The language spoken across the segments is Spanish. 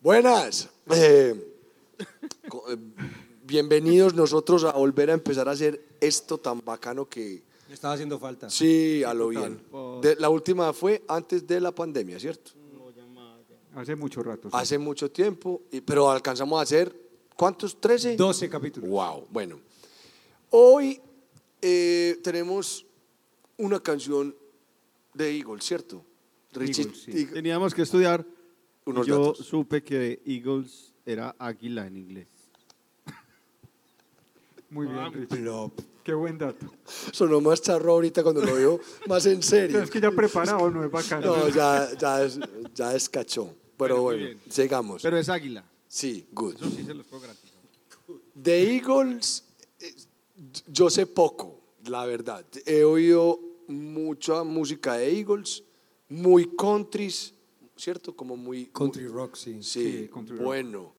Buenas. Eh, eh, bienvenidos nosotros a volver a empezar a hacer esto tan bacano que... Me estaba haciendo falta. Sí, a lo bien. De- la última fue antes de la pandemia, ¿cierto? Hace mucho rato. sí. Hace mucho tiempo, y- pero alcanzamos a hacer, ¿cuántos? ¿13? 12 capítulos. Wow, bueno. Hoy eh, tenemos una canción de Eagle, ¿cierto? Richie, sí. Eagle- Teníamos que estudiar. Unos Yo datos. supe que Eagles era águila en inglés. Muy bien, Ah, Richie. Plop. Qué buen dato. Sonó más charro ahorita cuando lo veo más en serio. Pero es que ya preparado no es bacano. No, ya, ya, es, ya es cachón. Pero Bueno, muy bueno, bien. sigamos. Pero es águila. sí, good. Eso sí se los puedo garantizar. De Eagles, eh, yo sé poco, la verdad. He oído mucha música de Eagles, muy countries, ¿cierto? Como muy... Country rock, sí. Sí, Sí, country rock. bueno.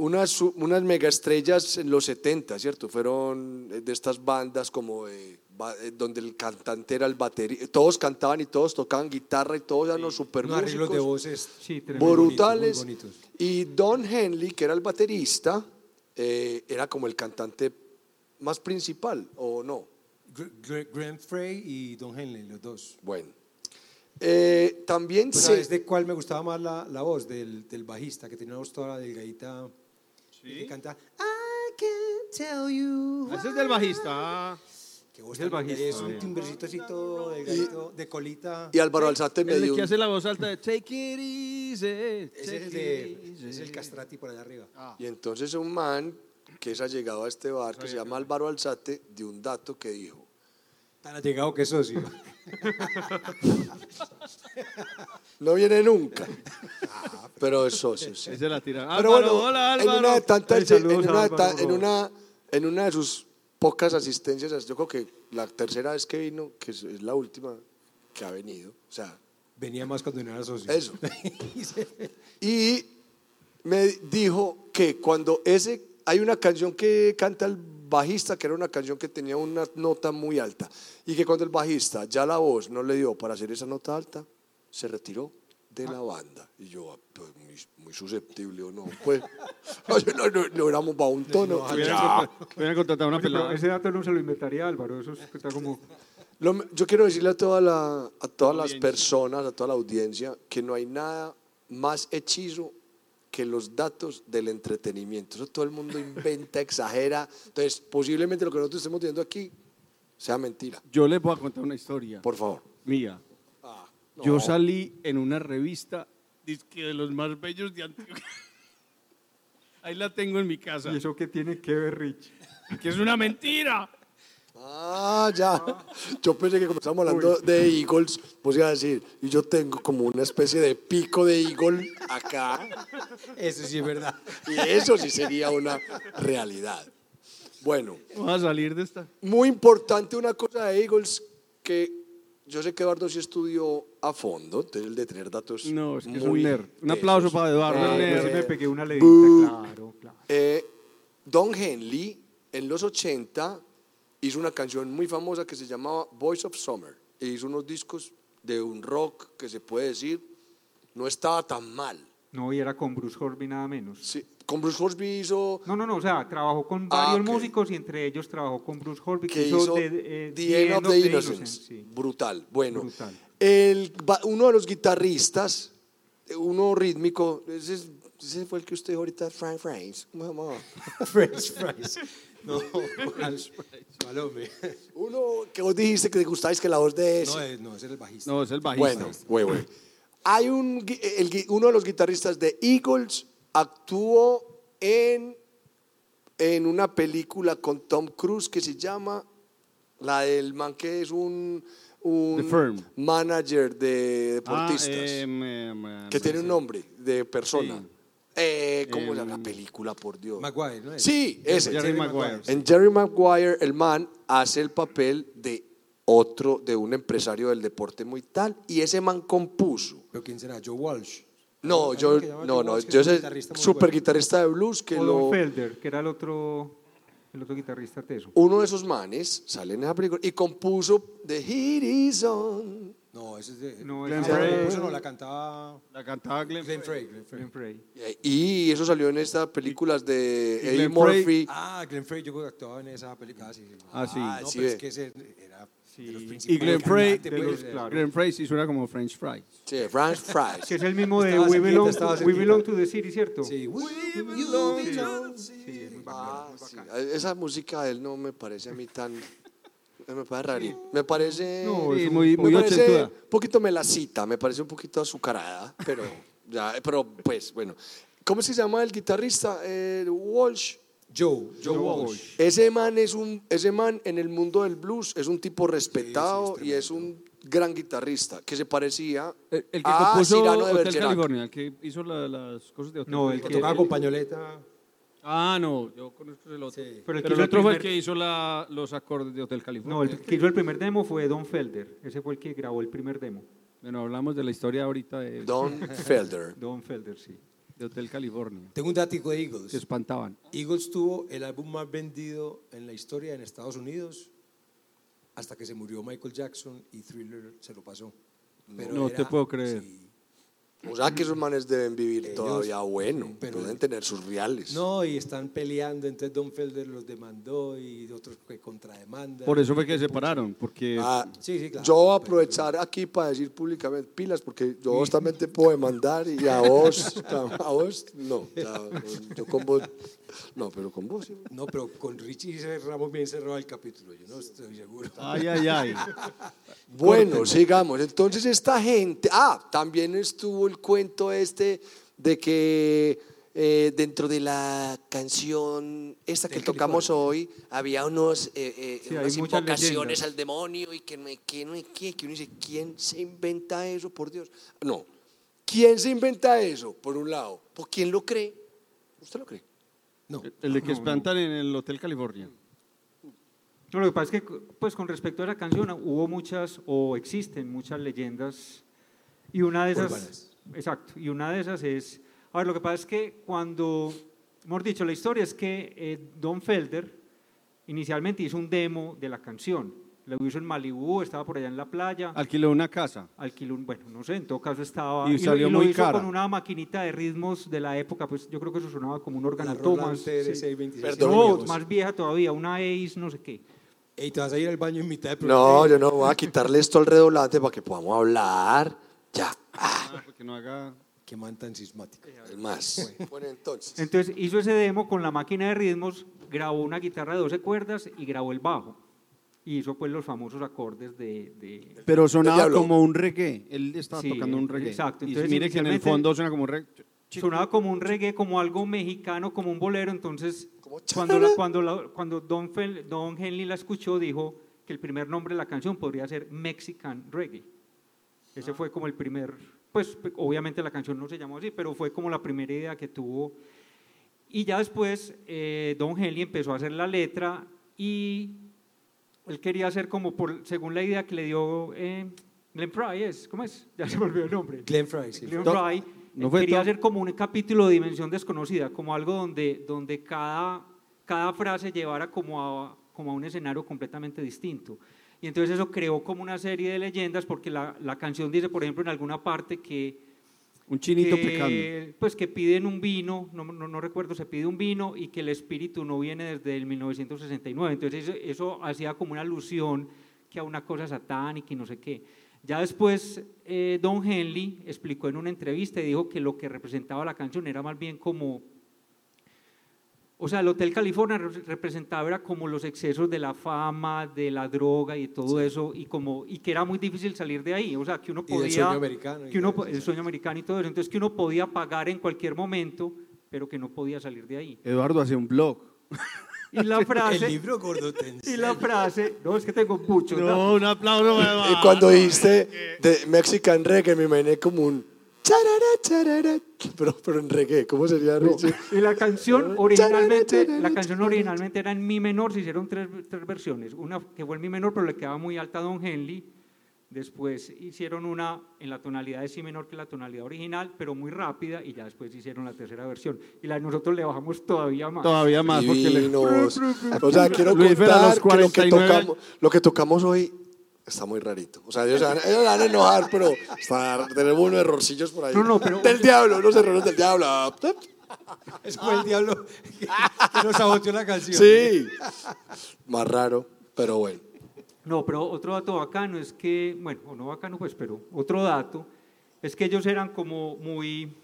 Unas, unas mega estrellas en los 70, ¿cierto? Fueron eh, de estas bandas como eh, eh, donde el cantante era el batería. Todos cantaban y todos tocaban guitarra y todos eran los super arreglos de músicos voces. Sí, brutales. muy bonitos. Y Don Henley, que era el baterista, eh, era como el cantante más principal, ¿o no? Gr- Gr- Grant Frey y Don Henley, los dos. Bueno. Eh, también ¿Tú sé... sabes de cuál me gustaba más la, la voz? Del, del bajista, que tenía una voz toda delgadita. y Que canta I can't tell you. Ese es del bajista. ah. Qué voz Es el bajista, Es un sí. timbercito así todo delgadito, de colita. Y Álvaro Alzate me El dio... que hace la voz alta de Take it easy. Ese es, take el de, easy". es el castrati por allá arriba. Y entonces un man que es allegado a este bar, que se llama Álvaro Alzate, dio un dato que dijo, Tan allegado que socio. no viene nunca, pero es socio, sí. Ese la tira. Pero Álvaro, bueno, hola en Álvaro. una de tantas, Hey, saludos en, una a de ta- Álvaro. en una, en una de sus pocas asistencias, yo creo que la tercera vez que vino, que es, es la última que ha venido, o sea, Venía más cuando no era socio. eso. Y me dijo que cuando ese, hay una canción que canta el bajista, que era una canción que tenía una nota muy alta, y que cuando el bajista ya la voz no le dio para hacer esa nota alta, se retiró de la banda. Y yo, ah, pues, muy, muy susceptible o no, pues, no, no, no éramos para un tono. Hubieran contratado una pelada. ese dato no se lo inventaría Álvaro. Eso es- está como. Lo- yo quiero decirle a, toda la, a todas las personas, a toda la audiencia, que no hay nada más hechizo que los datos del entretenimiento. Eso todo el mundo inventa, exagera. Entonces, posiblemente lo que nosotros estemos viendo aquí sea mentira. Yo les voy a contar una historia Por favor. mía. Yo salí en una revista dizque de los más bellos de Antioquia. Ahí la tengo en mi casa. ¿Y eso qué tiene que ver, Rich? Que es una mentira. Ah, ya. Yo pensé que como estamos hablando de Eagles, pues iba a decir, y yo tengo como una especie de pico de Eagle acá. Eso sí es verdad. Y eso sí sería una realidad. Bueno. Vamos a salir de esta. Muy importante una cosa de Eagles que yo sé que Eduardo sí estudió a fondo, entonces el de tener datos. No, es que es muy un nerd. Un aplauso tesos. para Eduardo. Eh, Pues nerd. sí me pegué una leidita, claro, claro. Eh, Don Henley en los 80 hizo una canción muy famosa que se llamaba Voice of Summer. E hizo unos discos de un rock que se puede decir no estaba tan mal. No, y era con Bruce Horby nada menos. Sí, con Bruce Hornsby hizo No, no, no, o sea, trabajó con Ah, varios ok. músicos y entre ellos trabajó con Bruce Horby, que hizo de, The, eh, End of the Innocence. sí. Brutal. Bueno, Brutal. El, uno de los guitarristas, uno rítmico, ese, es- ese fue el que usted dijo ahorita, Frank Frames. Mamá. French fries. No. ¿Cuál, hombre? Uno que vos dijiste que te gustáis que la voz de ese. No, es- no, ese es el bajista. No, es el bajista. bueno, güey, güey. Hay un, el gui- uno de los guitarristas de Eagles actuó en, en una película con Tom Cruise que se llama la del man que es un, un The Firm. manager de Ah, deportistas. em, em, em, que tiene un nombre de persona. Sí. Eh, ¿Cómo la película, por Dios? Maguire, ¿no es? Sí, ese. Jerry Jerry Maguire. Maguire. En Jerry Maguire, el man hace el papel de otro, de un empresario del deporte muy tal, y ese man compuso. ¿Pero quién será? Joe Walsh. No, yo, no, no, yo muy super bueno. guitarrista de blues que O lo, Felder, que era el otro, el otro guitarrista teso. uno de esos manes sale en esa película y compuso The Heat Is On. No, ese es de. No, Glenn esa- Frey. Eso no, la cantaba La cantaba Glenn, Glenn Frey. Frey. Glenn Frey. Glenn Frey. Y eso salió en estas películas de Eddie Glenn Frey- Murphy. Ah, Glenn Frey, yo creo que actuaba en esa película. Ah, sí. Ah, sí. No, sí, pero es que ese era de los Sí. principales. Y Glenn Frey, de pues, los- claro. Glenn Frey sí suena como French fries. Sí, French fries. Que es el mismo de We Belong, We. Belong to the City, ¿cierto? Sí. We belong. Sí, es muy bacano, Ah, muy. Esa música de él no me parece a mí tan. Me parece raro. Me parece. No, Sí, es un muy, poco- muy me parece un poquito melacita, me parece un poquito azucarada, pero ya, pero pues bueno. ¿Cómo se llama el guitarrista? Eh, Walsh. Joe, Joe Walsh. Ese man es un, ese man en el mundo del blues es un tipo respetado y es un gran guitarrista que se parecía El, el que a compuso Cyrano de Hotel. California, el que hizo la- las cosas de Hotel No, el Que que- tocaba con pañoleta. Ah, no, yo conozco el otro. Sí. Pero el Pero el otro fue el que hizo la- los acordes de Hotel California. No, el que hizo el primer demo fue Don Felder. Ese fue el que grabó el primer demo. Bueno, hablamos de la historia ahorita de, Don Felder. Don Felder, sí. de Hotel California. Tengo un dático de Eagles. Se espantaban. Eagles tuvo el álbum más vendido en la historia en Estados Unidos hasta que se murió Michael Jackson y Thriller se lo pasó. Pero No te puedo creer. sí. O sea que esos manes deben vivir Ellos- todavía bueno, pero- deben tener sus reales. No, y están peleando, entonces Don Felder los demandó y otros que contrademandan. Por eso fue que se separaron, porque Ah, Sí, sí, claro. Yo voy a aprovechar aquí para decir públicamente pilas, porque yo vos también te puedo demandar y a vos, a vos no. yo con vos, no, pero con vos sí. No, pero con Richie cerramos bien cerrado el capítulo, yo no estoy seguro. ay, ay, ay. Bueno, sigamos. Entonces esta gente, ah, también estuvo el cuento este de que eh, dentro de la canción esta que tocamos hoy había unos, eh, eh, Sí, unas invocaciones al demonio y que no hay que no hay que, que uno dice, ¿quién se inventa eso, por Dios? No, ¿quién se inventa eso, por un lado? ¿Por quién lo cree? ¿Usted lo cree? No, El de que No, espantan en el Hotel California. No, lo que pasa es que, pues con respecto a la canción, hubo muchas, o existen muchas leyendas, y una de esas, Urbanas. Exacto, y una de esas es, a ver, lo que pasa es que cuando, hemos dicho, la historia es que eh, Don Felder inicialmente hizo un demo de la canción, lo hizo en Malibú, estaba por allá en la playa, Alquiló una casa. alquiló un, bueno, no sé, en todo caso estaba, Y lo- salió lo muy hizo cara. con una maquinita de ritmos de la época, pues yo creo que eso sonaba como un Thomas, sí. TR-626. Perdón, no, más vieja todavía, una Ace, no sé qué. Ey, te vas a ir al baño en mitad de programa. No, yo no voy a quitarle esto al redoblante para que podamos hablar. Ya, ah, Ah, porque no haga... Qué man tan sismático. es más. Bueno, entonces. Entonces hizo ese demo con la máquina de ritmos, grabó una guitarra de 12 cuerdas y grabó el bajo. Y hizo pues los famosos acordes de... de- Pero sonaba como un reggae. Él estaba Sí, tocando un reggae. exacto. Y Entonces, mire que en el inicialmente- fondo suena como un reggae. sonaba como un reggae, como algo mexicano, como un bolero. Entonces, cuando, la- cuando, la- cuando Don, Fel- Don Henley la escuchó, dijo que el primer nombre de la canción podría ser Mexican Reggae. Ese fue como el primer, pues pe- obviamente la canción no se llamó así, pero fue como la primera idea que tuvo. Y ya después eh, Don Henley empezó a hacer la letra y él quería hacer como por, según la idea que le dio eh, Glenn Fry, ¿es? ¿cómo es? Ya se me olvidó el nombre. Glenn Fry, sí. Glenn Fry ¿no eh, fue quería hacer como un capítulo de dimensión desconocida, como algo donde, donde cada, cada frase llevara como a, como a un escenario completamente distinto. Y entonces eso creó como una serie de leyendas, porque la, la canción dice, por ejemplo, en alguna parte que, Un chinito que, pecando. pues que piden un vino, no, no, no recuerdo, se pide un vino y que el espíritu no viene desde el 1969. Entonces eso, eso hacía como una alusión que a una cosa satánica y no sé qué. Ya después eh, Don Henley explicó en una entrevista y dijo que lo que representaba la canción era más bien como, o sea, el Hotel California re- representaba era como los excesos de la fama, de la droga y todo eso, y, como, y que era muy difícil salir de ahí, o sea, que uno Y podía... sueño americano Que uno, el sueño americano y todo eso, entonces que uno podía pagar en cualquier momento, pero que no podía salir de ahí. Eduardo hace un blog. Y la El frase, libro gordo te y la frase, no, es que tengo muchos, ¿no? No, un aplauso. Y cuando dijiste de Mexican Reggae, me imaginé como un. Charara, charara, Pero, pero en reggae, ¿cómo sería Richie? Y la canción originalmente, la canción originalmente era en mi menor, se hicieron tres, tres versiones. Una que fue en mi menor, pero le quedaba muy alta a Don Henley. Después hicieron una en la tonalidad de si menor que la tonalidad original, pero muy rápida, y ya después hicieron la tercera versión. Y la de nosotros le bajamos todavía más. Todavía más, porque le... Divinos. O sea, quiero Luis contar los que lo que, 49 tocamos, lo que tocamos hoy Está muy rarito. O sea, ellos se van, ellos se van a enojar, pero está- tenemos unos errorcillos por ahí. No, no, pero- Del diablo, unos errores del diablo. Es como el diablo que, que nos saboteó la canción. Sí. Más raro, pero bueno. No, pero otro dato bacano es que, bueno, o no bacano pues, pero otro dato es que ellos eran como muy,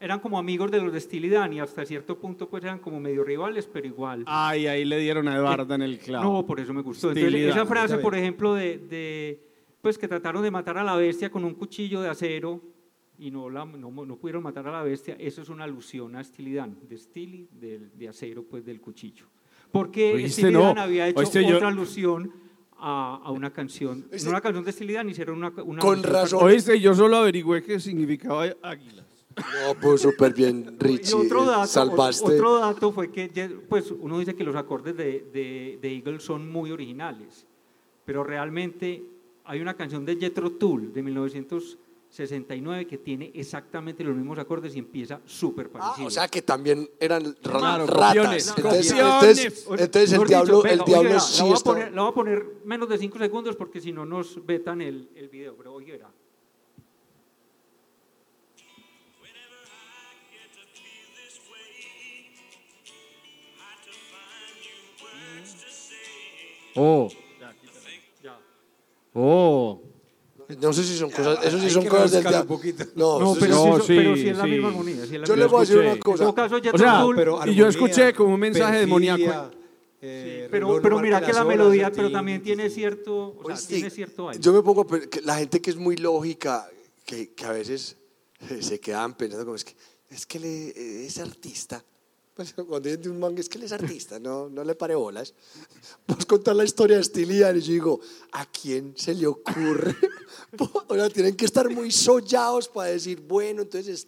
eran como amigos de los de Steely Dan y hasta cierto punto pues eran como medio rivales, pero igual. Ay, ahí le dieron a Eduardo en el clavo. No, por eso me gustó. Entonces, esa frase, por ejemplo, de, de, pues que trataron de matar a la bestia con un cuchillo de acero y no, la, no, no pudieron matar a la bestia, eso es una alusión a Steely Dan, de Steely, del- de, acero, pues del cuchillo. Porque Oíste, Steely no. Dan había hecho Oíste, yo- otra alusión a, a una canción, Oíste, no una canción de Steely Dan, hicieron una, una Con razón. Oíste, yo solo averigüé qué significaba águilas. No, pues súper bien, Y Richie. otro eh, dato, Salvaste. otro dato fue que, pues uno dice que los acordes de, de, de Eagles son muy originales, pero realmente hay una canción de Jethro Tull de 1969 que tiene exactamente los mismos acordes y empieza súper Ah, parecido. o sea que también eran Claro, ratas. copiones, Entonces, copiones. entonces, entonces el diablo, dicho, el diablo verá, sí la voy, a está. poner, la voy a poner menos de 5 segundos porque si no nos vetan el, el video, pero oye, verá. Oh. Oh. No sé si son cosas, eso sí son cosas del diablo. un poquito. No, No, pero, sí- sí, no, pero sí, sí es la sí. misma armonía. sí es la yo misma le voy a decir una En cosa. caso, O sea, pero y yo escuché como un mensaje perfidia, demoníaco. eh, pero, no pero marca mira que la melodía, el pero también tiene cierto, o sea, Oíste, tiene cierto aire. Yo me pongo, a pe- que la gente que es muy lógica, que, que a veces eh, se quedan pensando como es que, es que le, eh, es artista. Cuando dicen de un manga es que él es artista, no, no le pare bolas. Vos contar la historia de Steely Dan y yo digo, ¿a quién se le ocurre? o sea, tienen que estar muy sollados para decir, bueno, entonces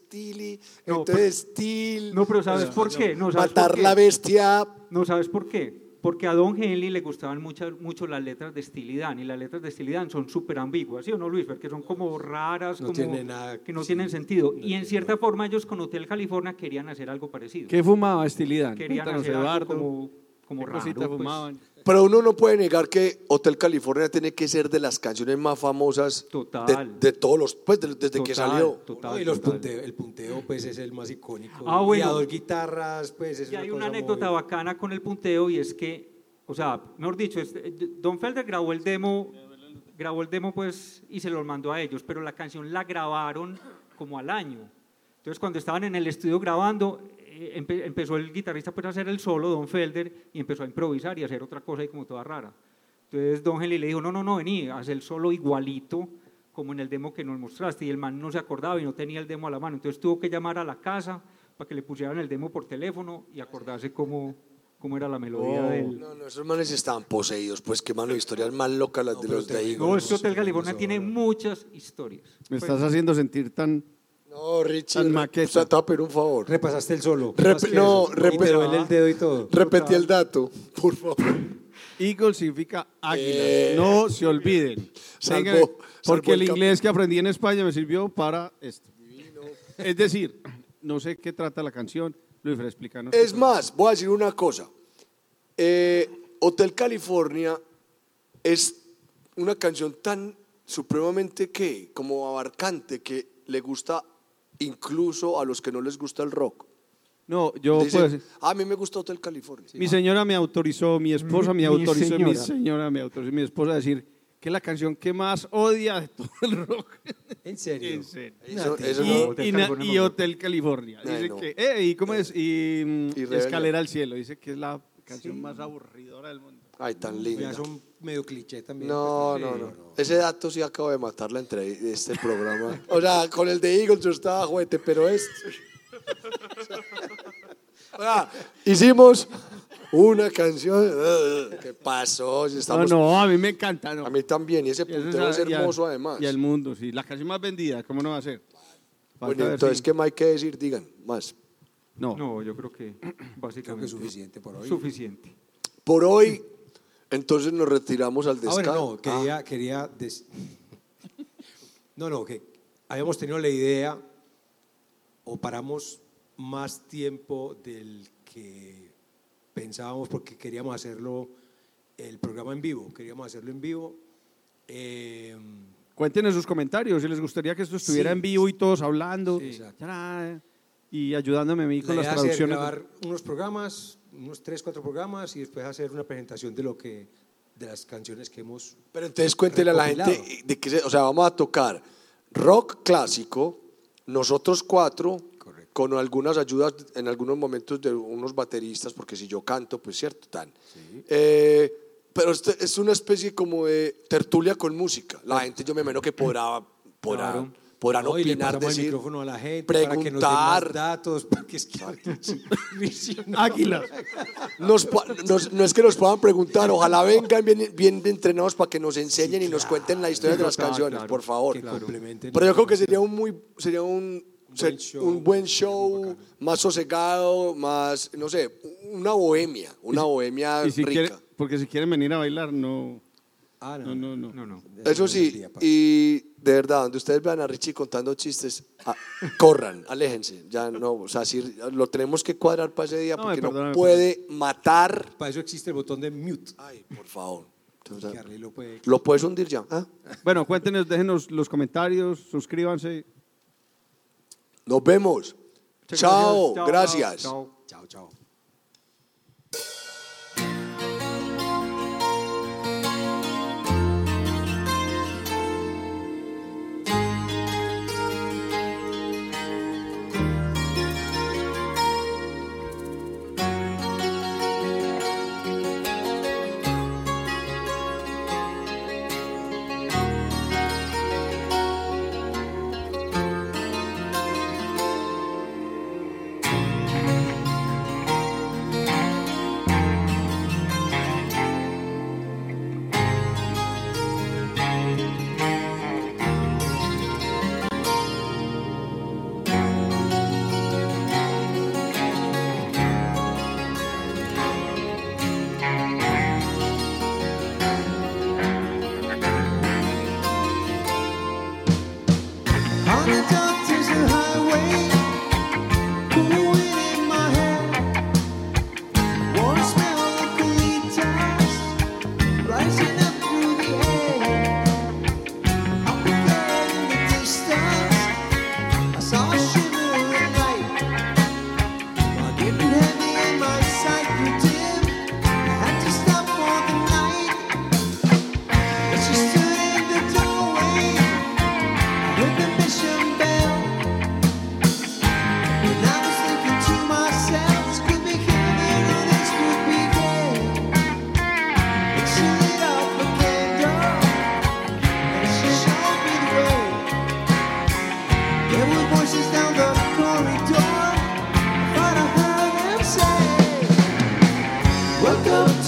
No, entonces Steel. No, pero ¿sabes por qué? No, ¿sabes matar por qué? la bestia. No, ¿sabes por qué? Porque a Don Henley le gustaban mucho, mucho las letras de Steely Dan y las letras de Steely Dan son súper ambiguas, ¿sí o no, Luis? Porque son como raras, No como tiene nada- que no sí, tienen sentido. no y en cierta forma ellos con Hotel California querían hacer algo parecido. ¿Qué fumaba Estilidad? Querían Cuéntanos, hacer algo Eduardo. como, como ¿Qué raro. cosita pues. fumaban? Pero uno no puede negar que Hotel California tiene que ser de las canciones más famosas Total. de, de todos los, pues de- desde que Total, salió. total, No, y los total. punteo- el punteo pues es el más icónico. Ah, Y bueno. a dos guitarras pues es Y hay cosa una anécdota muy- bacana con el punteo y es que, o sea, mejor dicho, este, Don Felder grabó el demo, grabó el demo pues y se lo mandó a ellos, pero la canción la grabaron como al año. Entonces cuando estaban en el estudio grabando, eh, empe- empezó el guitarrista pues a hacer el solo, Don Felder, y empezó a improvisar y a hacer otra cosa ahí como toda rara. Entonces Don Henley le dijo, no, no, no, vení, haz el solo igualito como en el demo que nos mostraste. Y el man no se acordaba y no tenía el demo a la mano. Entonces tuvo que llamar a la casa para que le pusieran el demo por teléfono y acordarse cómo, cómo era la melodía Oh. del... No, no, esos manes estaban poseídos, pues qué mano, historias más locas las No, de los de ahí. No, este Hotel California tiene muchas historias. Me Pues, estás haciendo sentir tan... No, Richie, Tan maqueta. o sea, un favor. Repasaste el solo. Rep- no, eso. rep- Y te duele el dedo y todo. Repetí el dato, por favor. Eagle significa águila. Eh. No se olviden. Venga, porque el el inglés que aprendí en España me sirvió para esto. Es decir, no sé qué trata la canción. Luis, explícanos. Es más, voy a decir una cosa. Eh, Hotel California es una canción tan supremamente que, como abarcante, que le gusta incluso a los que no les gusta el rock. No, yo Dicen, puedo decir. a mí me gusta Hotel California. Mi señora me autorizó, mi esposa me autorizó, mi señora. señora me autorizó, mi esposa a decir que es la canción que más odia de todo el rock. ¿En serio? En serio. Eso- eso Y, no- Hotel y na- y Hotel California. Ay, Dice no. que, eh, ¿y cómo es? Y, mm, Y. Escalera al cielo. Dice que es la canción más aburridora del mundo. Ay, tan linda. Medio cliché también. No, pues, no, sí, no. Ese dato sí acabo de matar la entre este programa. O sea, con el de Eagles yo estaba juguete, pero este. O sea, hicimos una canción. ¿Qué pasó? Si No, estamos- no, a mí me encanta. No. A mí también, y ese punteo es a- y a- hermoso además. Y al mundo, sí. La canción más vendida, ¿cómo no va a ser? Falta Bueno, entonces, si- ¿qué más hay que decir? Digan, más. No. No, yo creo que Creo básicamente que es suficiente por hoy. Suficiente. Por hoy, entonces nos retiramos al Ah, descanso. bueno, no, quería, quería des- No, no, que habíamos tenido la idea o paramos más tiempo del que pensábamos porque queríamos hacerlo el programa en vivo, queríamos hacerlo en vivo Eh, Cuéntenos sus comentarios si les gustaría que esto estuviera Sí, en vivo y todos hablando. Sí, y ayudándome a mí con la las traducciones. grabar unos programas, unos tres, cuatro programas y después hacer una presentación de lo que de las canciones que hemos Pero entonces cuéntele a la gente de que, o sea, vamos a tocar rock clásico, nosotros cuatro, Correcto. con algunas ayudas en algunos momentos de unos bateristas, porque si yo canto, pues cierto, tan. Eh, pero este es una especie como de tertulia con música. La gente, yo me imagino que podrá, podrá, Claro. Podrán No, opinar, el decir, micrófono a la gente para que nos den preguntar. más datos, porque es que Águila. Nos nos- no es que nos puedan preguntar, ojalá vengan bien, bien entrenados para que nos enseñen y nos cuenten la historia de las Claro, canciones, claro. por favor. que complementen. Pero yo creo que sería un muy sería un, buen show, un buen show, más sosegado, más, no sé, una bohemia, una bohemia Y si rica. quiere- porque si quieren venir a bailar, no. Ah, No, no, no. No, no. Eso sí, y de verdad, donde ustedes vean a Richie contando chistes, ah, corran, aléjense. Ya no, o sea, si lo tenemos que cuadrar para ese día No, porque no puede matar. Para eso existe el botón de mute. Ay, por favor. Lo puede- lo puedes hundir ya. ¿ah? Bueno, cuéntenos, déjenos los comentarios, suscríbanse. Nos vemos. Chao, Chao, gracias. chao. Chao, chao.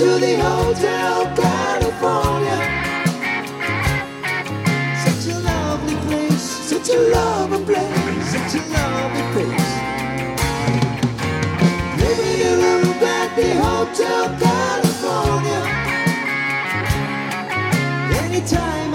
To the Hotel California." Such a lovely place, such a lovely place, such a lovely place. Living in a room at the Hotel California. Anytime